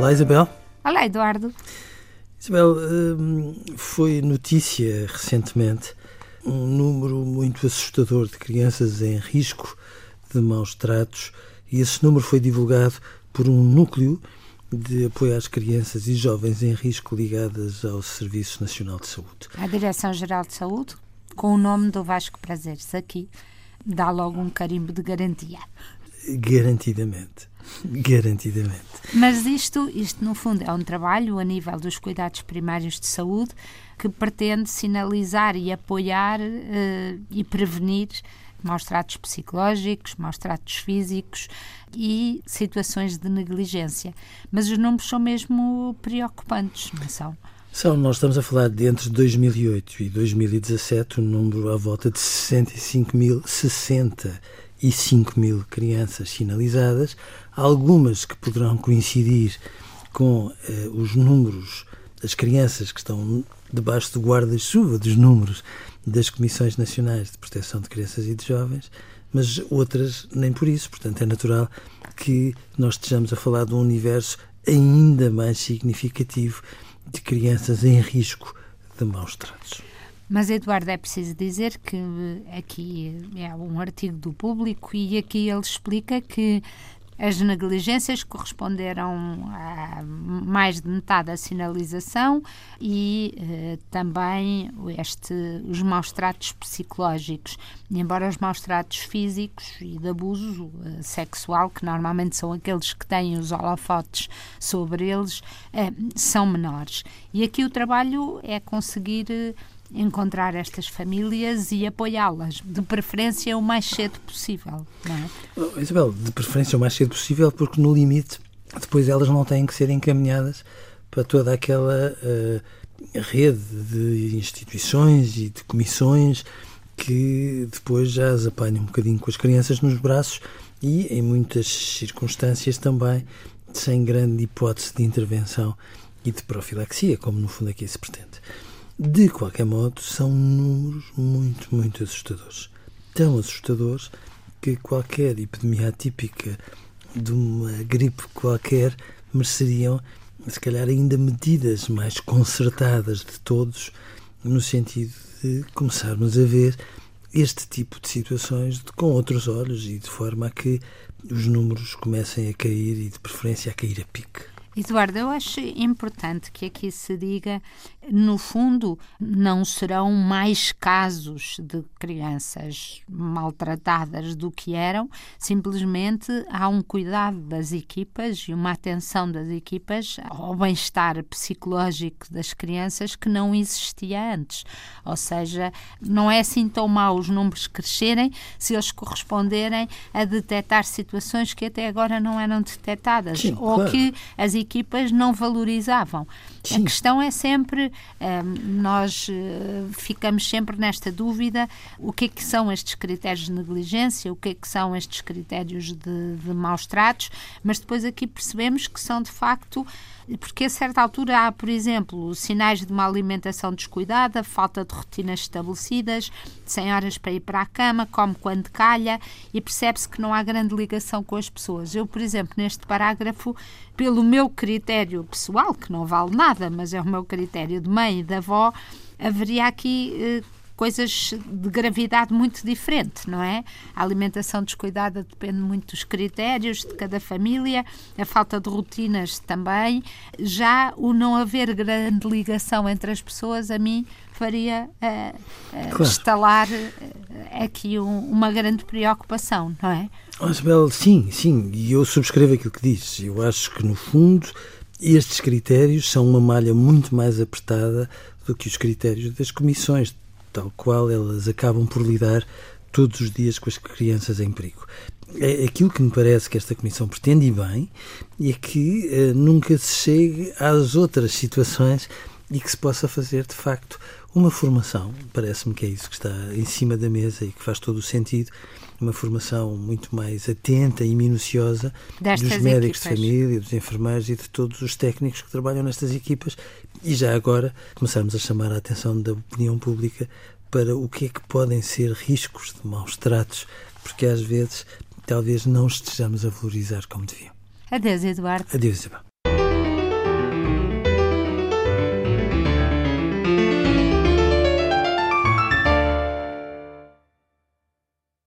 Olá, Isabel. Olá, Eduardo. Isabel, hum, foi notícia recentemente um número muito assustador de crianças em risco de maus tratos e esse número foi divulgado por um núcleo de apoio às crianças e jovens em risco ligadas ao Serviço Nacional de Saúde. A Direção-Geral de Saúde, com o nome do Vasco Prazeres aqui, dá logo um carimbo de garantia. Garantidamente. Garantidamente. Mas isto, isto, no fundo, é um trabalho a nível dos cuidados primários de saúde que pretende sinalizar e apoiar uh, e prevenir maus tratos psicológicos, maus tratos físicos e situações de negligência. Mas os números são mesmo preocupantes, não são? São, nós estamos a falar de entre 2008 e 2017 um número à volta de 65 mil, 60 e 5 mil crianças sinalizadas, algumas que poderão coincidir com eh, os números das crianças que estão debaixo do guarda-chuva dos números das Comissões Nacionais de Proteção de Crianças e de Jovens, mas outras nem por isso. Portanto, é natural que nós estejamos a falar de um universo ainda mais significativo de crianças em risco de maus tratos. Mas, Eduardo, é preciso dizer que aqui é um artigo do público e aqui ele explica que as negligências corresponderam a mais de metade da sinalização e eh, também este, os maus tratos psicológicos. embora os maus tratos físicos e de abuso eh, sexual, que normalmente são aqueles que têm os holofotes sobre eles, eh, são menores. E aqui o trabalho é conseguir eh, encontrar estas famílias e apoiá-las, de preferência o mais cedo possível. Não é? Oh, Isabel, de preferência o mais cedo possível, porque no limite depois elas não têm que ser encaminhadas para toda aquela uh, rede de instituições e de comissões que depois já as apanham um bocadinho com as crianças nos braços e, em muitas circunstâncias, também sem grande hipótese de intervenção e de profilaxia, como no fundo aqui se pretende. De qualquer modo, são números muito, muito assustadores. Tão assustadores que qualquer epidemia atípica de uma gripe qualquer mereceriam, se calhar, ainda medidas mais concertadas de todos, no sentido de começarmos a ver este tipo de situações com outros olhos e de forma a que os números comecem a cair e, de preferência, a cair a pique. Eduardo, eu acho importante que aqui se diga, no fundo, não serão mais casos de crianças maltratadas do que eram, simplesmente há um cuidado das equipas e uma atenção das equipas ao bem-estar psicológico das crianças que não existia antes. Ou seja, não é assim tão mau os números crescerem se eles corresponderem a detectar situações que até agora não eram detectadas Sim, ou claro. que as equipas não valorizavam. Sim. A questão é sempre, um, nós uh, ficamos sempre nesta dúvida, o que é que são estes critérios de negligência, o que é que são estes critérios de, de maus tratos, mas depois aqui percebemos que são de facto porque a certa altura há, por exemplo, sinais de uma alimentação descuidada, falta de rotinas estabelecidas, sem horas para ir para a cama, come quando calha e percebe-se que não há grande ligação com as pessoas. Eu, por exemplo, neste parágrafo, pelo meu critério pessoal, que não vale nada, mas é o meu critério de mãe e de avó, haveria aqui eh, coisas de gravidade muito diferente, não é? A alimentação descuidada depende muito dos critérios de cada família, a falta de rotinas também. Já o não haver grande ligação entre as pessoas, a mim faria uh, uh, claro. instalar uh, aqui um, uma grande preocupação, não é? Oh, Isabel, sim, sim, e eu subscrevo aquilo que dizes. Eu acho que, no fundo, estes critérios são uma malha muito mais apertada do que os critérios das comissões tal qual elas acabam por lidar todos os dias com as crianças em perigo. É aquilo que me parece que esta Comissão pretende e bem é que uh, nunca se chegue às outras situações e que se possa fazer, de facto, uma formação. Parece-me que é isso que está em cima da mesa e que faz todo o sentido. Uma formação muito mais atenta e minuciosa Destas dos médicos equipas. de família, dos enfermeiros e de todos os técnicos que trabalham nestas equipas. E já agora começarmos a chamar a atenção da opinião pública para o que é que podem ser riscos de maus tratos, porque às vezes talvez não estejamos a valorizar como deviam. Adeus, Eduardo. Adeus, Isabel.